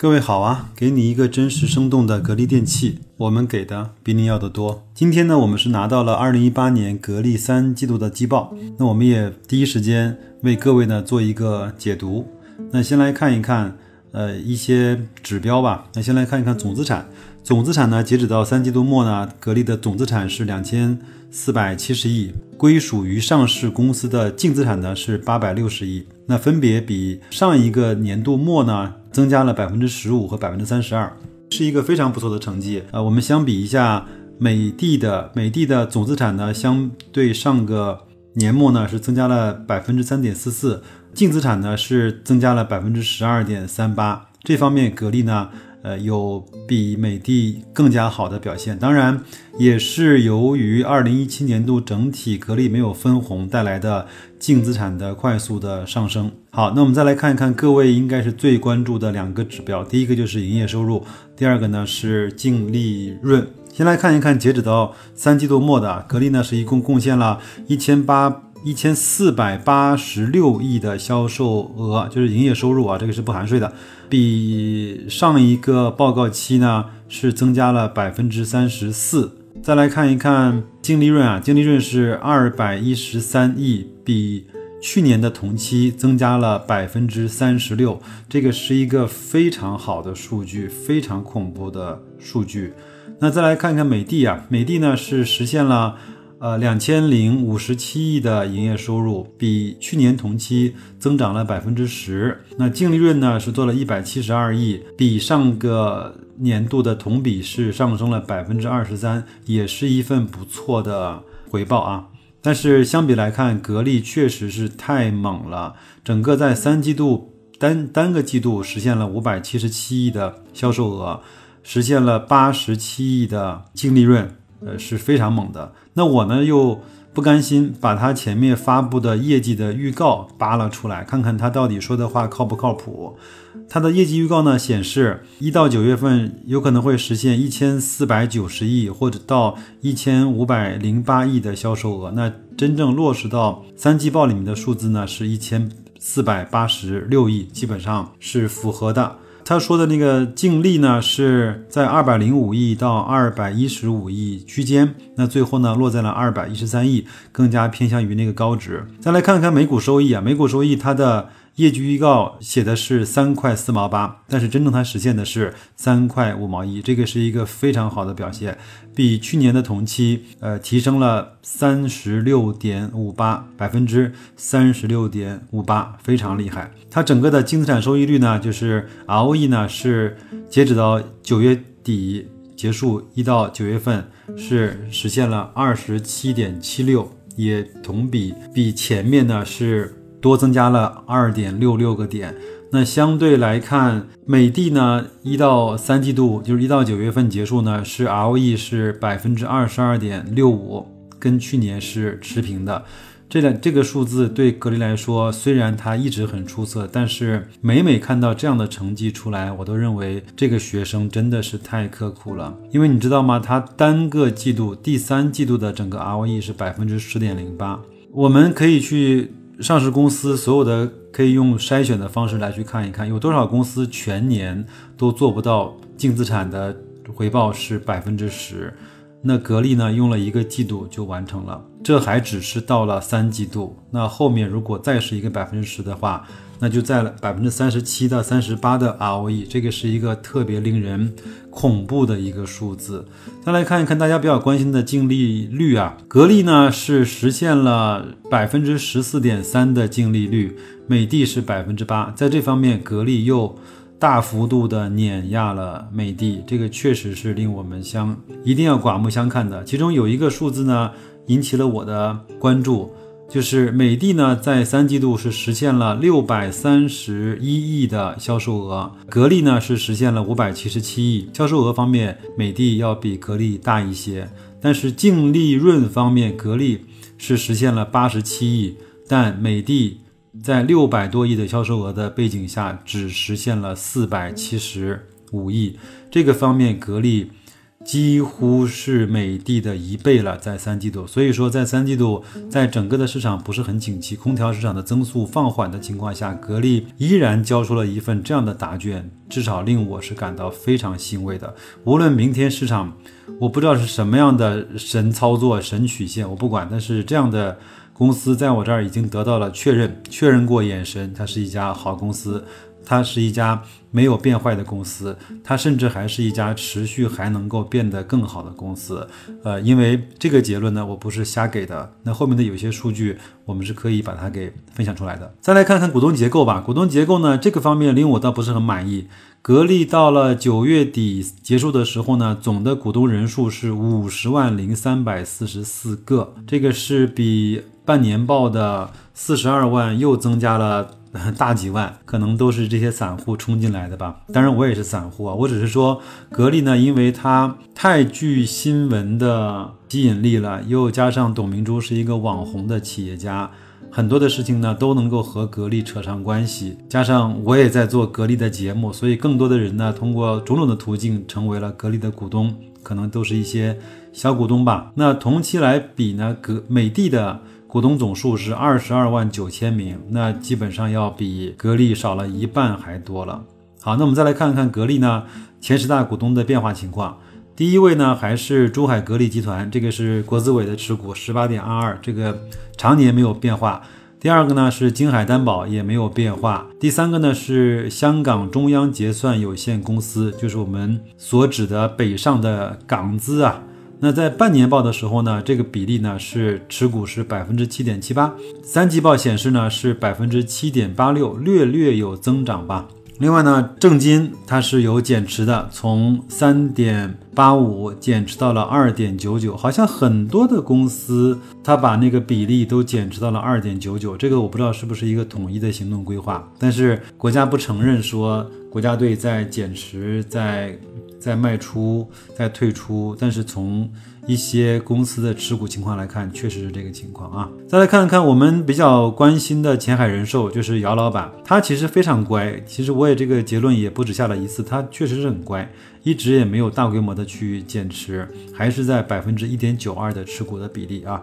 各位好啊，给你一个真实生动的格力电器，我们给的比你要的多。今天呢，我们是拿到了二零一八年格力三季度的季报，那我们也第一时间为各位呢做一个解读。那先来看一看。呃，一些指标吧。那先来看一看总资产。总资产呢，截止到三季度末呢，格力的总资产是两千四百七十亿，归属于上市公司的净资产呢是八百六十亿。那分别比上一个年度末呢增加了百分之十五和百分之三十二，是一个非常不错的成绩。呃，我们相比一下，美的的美的的总资产呢，相对上个年末呢是增加了百分之三点四四。净资产呢是增加了百分之十二点三八，这方面格力呢，呃，有比美的更加好的表现。当然，也是由于二零一七年度整体格力没有分红带来的净资产的快速的上升。好，那我们再来看一看各位应该是最关注的两个指标，第一个就是营业收入，第二个呢是净利润。先来看一看截止到三季度末的格力呢，是一共贡献了一千八。一千四百八十六亿的销售额，就是营业收入啊，这个是不含税的，比上一个报告期呢是增加了百分之三十四。再来看一看净利润啊，净利润是二百一十三亿，比去年的同期增加了百分之三十六，这个是一个非常好的数据，非常恐怖的数据。那再来看看美的啊，美的呢是实现了。呃，两千零五十七亿的营业收入，比去年同期增长了百分之十。那净利润呢是做了一百七十二亿，比上个年度的同比是上升了百分之二十三，也是一份不错的回报啊。但是相比来看，格力确实是太猛了，整个在三季度单单个季度实现了五百七十七亿的销售额，实现了八十七亿的净利润。呃，是非常猛的。那我呢又不甘心，把他前面发布的业绩的预告扒了出来，看看他到底说的话靠不靠谱。他的业绩预告呢显示，一到九月份有可能会实现一千四百九十亿或者到一千五百零八亿的销售额。那真正落实到三季报里面的数字呢，是一千四百八十六亿，基本上是符合的。他说的那个净利呢，是在二百零五亿到二百一十五亿区间，那最后呢落在了二百一十三亿，更加偏向于那个高值。再来看看每股收益啊，每股收益它的。业绩预告写的是三块四毛八，但是真正它实现的是三块五毛一，这个是一个非常好的表现，比去年的同期呃提升了三十六点五八百分之三十六点五八，非常厉害。它整个的净资产收益率呢，就是 ROE 呢是截止到九月底结束一到九月份是实现了二十七点七六，也同比比前面呢是。多增加了二点六六个点，那相对来看，美的呢，一到三季度就是一到九月份结束呢，是 ROE 是百分之二十二点六五，跟去年是持平的。这两这个数字对格力来说，虽然它一直很出色，但是每每看到这样的成绩出来，我都认为这个学生真的是太刻苦了。因为你知道吗？它单个季度第三季度的整个 ROE 是百分之十点零八，我们可以去。上市公司所有的可以用筛选的方式来去看一看，有多少公司全年都做不到净资产的回报是百分之十，那格力呢用了一个季度就完成了，这还只是到了三季度，那后面如果再是一个百分之十的话。那就在了百分之三十七到三十八的 ROE，这个是一个特别令人恐怖的一个数字。再来看一看大家比较关心的净利率啊，格力呢是实现了百分之十四点三的净利率，美的是百分之八，在这方面格力又大幅度的碾压了美的，这个确实是令我们相一定要刮目相看的。其中有一个数字呢引起了我的关注。就是美的呢，在三季度是实现了六百三十一亿的销售额，格力呢是实现了五百七十七亿。销售额方面，美的要比格力大一些，但是净利润方面，格力是实现了八十七亿，但美的在六百多亿的销售额的背景下，只实现了四百七十五亿。这个方面，格力。几乎是美的的一倍了，在三季度。所以说，在三季度，在整个的市场不是很景气，空调市场的增速放缓的情况下，格力依然交出了一份这样的答卷，至少令我是感到非常欣慰的。无论明天市场，我不知道是什么样的神操作、神曲线，我不管。但是这样的公司在我这儿已经得到了确认，确认过眼神，它是一家好公司。它是一家没有变坏的公司，它甚至还是一家持续还能够变得更好的公司。呃，因为这个结论呢，我不是瞎给的。那后面的有些数据，我们是可以把它给分享出来的。再来看看股东结构吧。股东结构呢，这个方面令我倒不是很满意。格力到了九月底结束的时候呢，总的股东人数是五十万零三百四十四个，这个是比半年报的四十二万又增加了。大几万，可能都是这些散户冲进来的吧。当然，我也是散户啊。我只是说，格力呢，因为它太具新闻的吸引力了，又加上董明珠是一个网红的企业家，很多的事情呢都能够和格力扯上关系。加上我也在做格力的节目，所以更多的人呢，通过种种的途径成为了格力的股东，可能都是一些小股东吧。那同期来比呢，格美的的。股东总数是二十二万九千名，那基本上要比格力少了一半还多了。好，那我们再来看看格力呢前十大股东的变化情况。第一位呢还是珠海格力集团，这个是国资委的持股十八点二二，这个常年没有变化。第二个呢是金海担保，也没有变化。第三个呢是香港中央结算有限公司，就是我们所指的北上的港资啊。那在半年报的时候呢，这个比例呢是持股是百分之七点七八，三季报显示呢是百分之七点八六，略略有增长吧。另外呢，正金它是有减持的，从三点八五减持到了二点九九，好像很多的公司它把那个比例都减持到了二点九九，这个我不知道是不是一个统一的行动规划，但是国家不承认说国家队在减持在。在卖出，在退出，但是从一些公司的持股情况来看，确实是这个情况啊。再来看看我们比较关心的前海人寿，就是姚老板，他其实非常乖。其实我也这个结论也不止下了一次，他确实是很乖，一直也没有大规模的去减持，还是在百分之一点九二的持股的比例啊。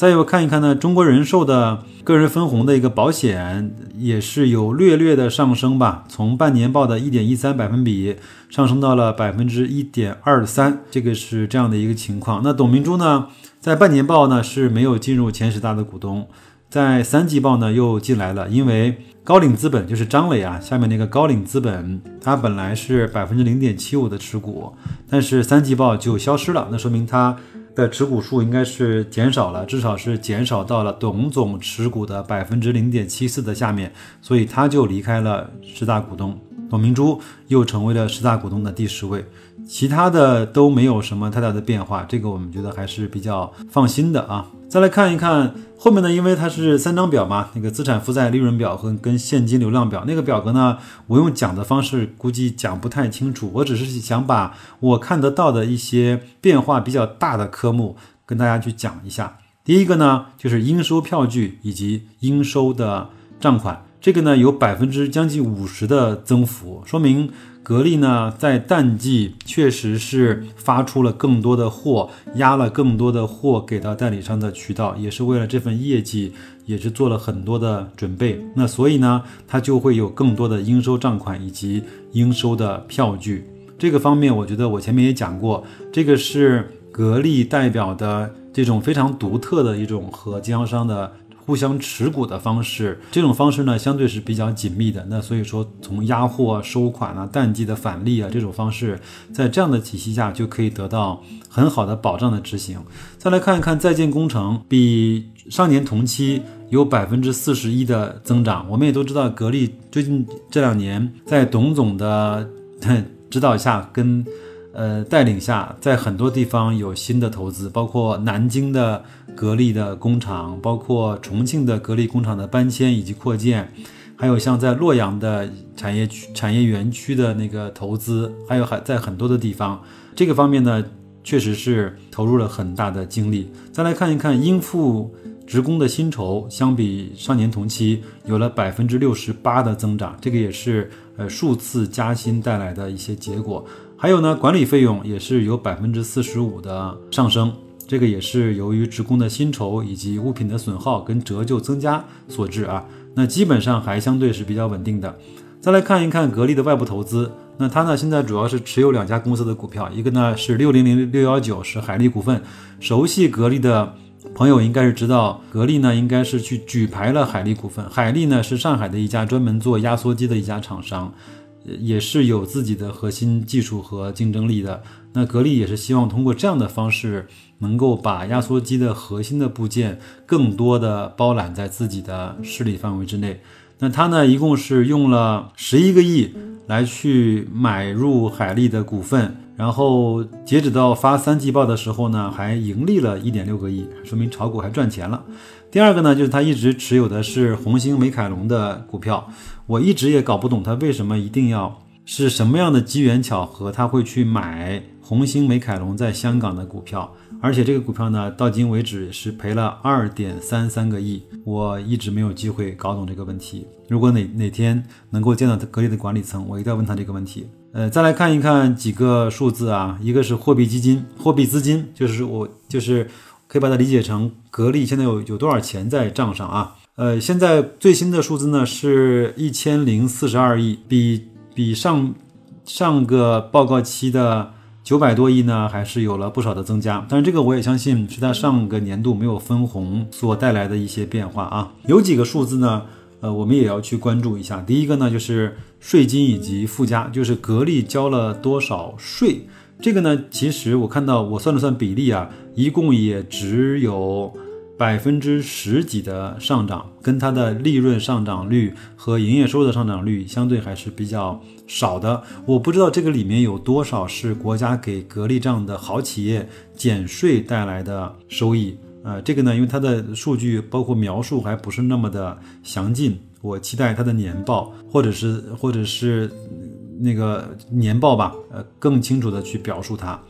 再有看一看呢，中国人寿的个人分红的一个保险也是有略略的上升吧，从半年报的一点一三百分比上升到了百分之一点二三，这个是这样的一个情况。那董明珠呢，在半年报呢是没有进入前十大的股东，在三季报呢又进来了，因为高瓴资本就是张磊啊，下面那个高瓴资本，它本来是百分之零点七五的持股，但是三季报就消失了，那说明它。的持股数应该是减少了，至少是减少到了董总持股的百分之零点七四的下面，所以他就离开了十大股东。董明珠又成为了十大股东的第十位，其他的都没有什么太大的变化，这个我们觉得还是比较放心的啊。再来看一看后面呢，因为它是三张表嘛，那个资产负债利润表和跟现金流量表那个表格呢，我用讲的方式估计讲不太清楚，我只是想把我看得到的一些变化比较大的科目跟大家去讲一下。第一个呢，就是应收票据以及应收的账款。这个呢有百分之将近五十的增幅，说明格力呢在淡季确实是发出了更多的货，压了更多的货给到代理商的渠道，也是为了这份业绩，也是做了很多的准备。那所以呢，它就会有更多的应收账款以及应收的票据。这个方面，我觉得我前面也讲过，这个是格力代表的这种非常独特的一种和经销商的。互相持股的方式，这种方式呢，相对是比较紧密的。那所以说，从压货、收款啊、淡季的返利啊这种方式，在这样的体系下，就可以得到很好的保障的执行。再来看一看在建工程，比上年同期有百分之四十一的增长。我们也都知道，格力最近这两年在董总的 指导下，跟呃，带领下，在很多地方有新的投资，包括南京的格力的工厂，包括重庆的格力工厂的搬迁以及扩建，还有像在洛阳的产业区、产业园区的那个投资，还有还在很多的地方，这个方面呢，确实是投入了很大的精力。再来看一看应付职工的薪酬，相比上年同期有了百分之六十八的增长，这个也是呃数次加薪带来的一些结果。还有呢，管理费用也是有百分之四十五的上升，这个也是由于职工的薪酬以及物品的损耗跟折旧增加所致啊。那基本上还相对是比较稳定的。再来看一看格力的外部投资，那它呢现在主要是持有两家公司的股票，一个呢是六零零六幺九是海力股份，熟悉格力的朋友应该是知道，格力呢应该是去举牌了海力股份，海力呢是上海的一家专门做压缩机的一家厂商。也是有自己的核心技术和竞争力的。那格力也是希望通过这样的方式，能够把压缩机的核心的部件更多的包揽在自己的势力范围之内。那它呢，一共是用了十一个亿来去买入海力的股份，然后截止到发三季报的时候呢，还盈利了一点六个亿，说明炒股还赚钱了。第二个呢，就是他一直持有的是红星美凯龙的股票，我一直也搞不懂他为什么一定要是什么样的机缘巧合，他会去买红星美凯龙在香港的股票，而且这个股票呢，到今为止是赔了二点三三个亿，我一直没有机会搞懂这个问题。如果哪哪天能够见到格力的管理层，我一定要问他这个问题。呃，再来看一看几个数字啊，一个是货币基金、货币资金，就是我就是。可以把它理解成格力现在有有多少钱在账上啊？呃，现在最新的数字呢是一千零四十二亿，比比上上个报告期的九百多亿呢还是有了不少的增加。但是这个我也相信是它上个年度没有分红所带来的一些变化啊。有几个数字呢，呃，我们也要去关注一下。第一个呢就是税金以及附加，就是格力交了多少税。这个呢，其实我看到我算了算比例啊，一共也只有百分之十几的上涨，跟它的利润上涨率和营业收入的上涨率相对还是比较少的。我不知道这个里面有多少是国家给格力这样的好企业减税带来的收益。呃，这个呢，因为它的数据包括描述还不是那么的详尽，我期待它的年报或者是或者是。那个年报吧，呃，更清楚的去表述它。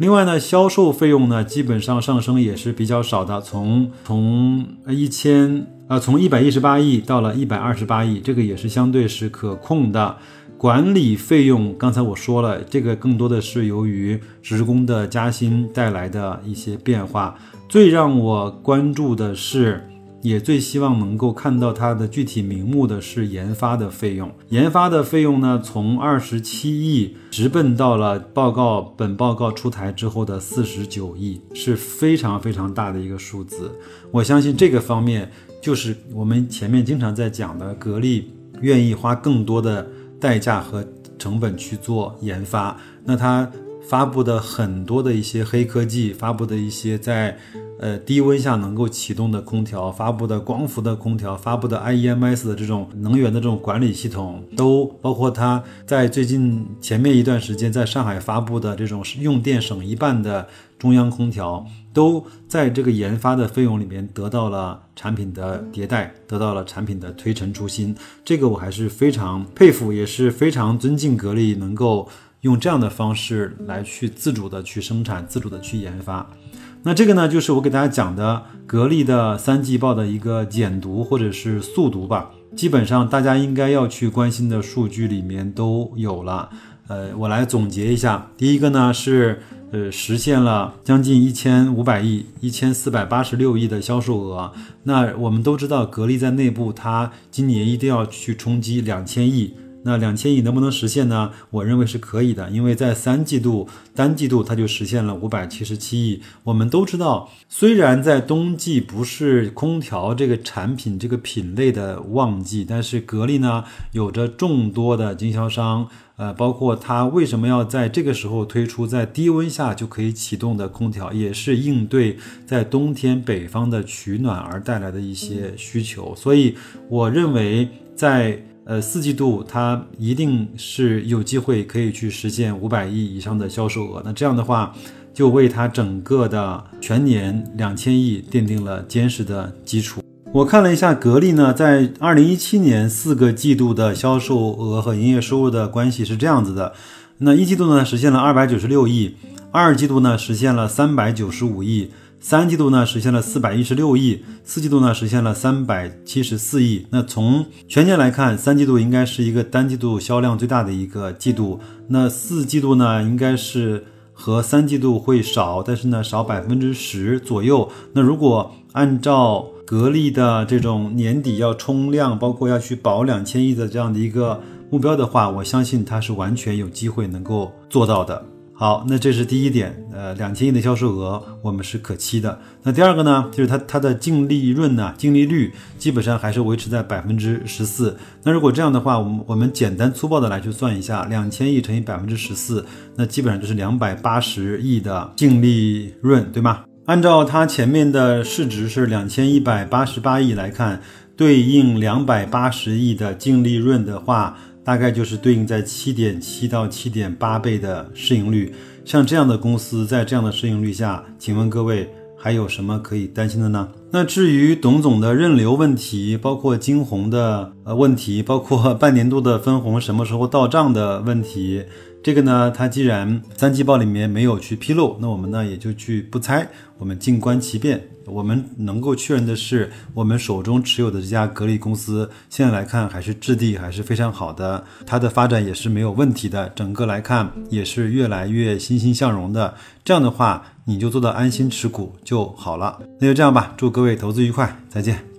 另外呢，销售费用呢，基本上上升也是比较少的，从从一千呃，从一百一十八亿到了一百二十八亿，这个也是相对是可控的。管理费用，刚才我说了，这个更多的是由于职工的加薪带来的一些变化。最让我关注的是。也最希望能够看到它的具体名目的是研发的费用，研发的费用呢，从二十七亿直奔到了报告本报告出台之后的四十九亿，是非常非常大的一个数字。我相信这个方面就是我们前面经常在讲的，格力愿意花更多的代价和成本去做研发，那它发布的很多的一些黑科技，发布的一些在。呃，低温下能够启动的空调，发布的光伏的空调，发布的 IEMS 的这种能源的这种管理系统，都包括它在最近前面一段时间在上海发布的这种用电省一半的中央空调，都在这个研发的费用里面得到了产品的迭代，得到了产品的推陈出新。这个我还是非常佩服，也是非常尊敬格力能够用这样的方式来去自主的去生产，自主的去研发。那这个呢，就是我给大家讲的格力的三季报的一个简读或者是速读吧。基本上大家应该要去关心的数据里面都有了。呃，我来总结一下。第一个呢是，呃，实现了将近一千五百亿、一千四百八十六亿的销售额。那我们都知道，格力在内部它今年一定要去冲击两千亿。那两千亿能不能实现呢？我认为是可以的，因为在三季度单季度它就实现了五百七十七亿。我们都知道，虽然在冬季不是空调这个产品这个品类的旺季，但是格力呢有着众多的经销商，呃，包括它为什么要在这个时候推出在低温下就可以启动的空调，也是应对在冬天北方的取暖而带来的一些需求。所以我认为在呃，四季度它一定是有机会可以去实现五百亿以上的销售额。那这样的话，就为它整个的全年两千亿奠定了坚实的基础。我看了一下格力呢，在二零一七年四个季度的销售额和营业收入的关系是这样子的。那一季度呢，实现了二百九十六亿。二季度呢实现了三百九十五亿。三季度呢实现了四百一十六亿，四季度呢实现了三百七十四亿。那从全年来看，三季度应该是一个单季度销量最大的一个季度。那四季度呢应该是和三季度会少，但是呢少百分之十左右。那如果按照格力的这种年底要冲量，包括要去保两千亿的这样的一个目标的话，我相信它是完全有机会能够做到的。好，那这是第一点，呃，两千亿的销售额我们是可期的。那第二个呢，就是它它的净利润呢，净利率基本上还是维持在百分之十四。那如果这样的话，我们我们简单粗暴的来去算一下，两千亿乘以百分之十四，那基本上就是两百八十亿的净利润，对吗？按照它前面的市值是两千一百八十八亿来看，对应两百八十亿的净利润的话。大概就是对应在七点七到七点八倍的市盈率，像这样的公司在这样的市盈率下，请问各位还有什么可以担心的呢？那至于董总的任留问题，包括金红的呃问题，包括半年度的分红什么时候到账的问题。这个呢，它既然三季报里面没有去披露，那我们呢也就去不猜，我们静观其变。我们能够确认的是，我们手中持有的这家格力公司，现在来看还是质地还是非常好的，它的发展也是没有问题的，整个来看也是越来越欣欣向荣的。这样的话，你就做到安心持股就好了。那就这样吧，祝各位投资愉快，再见。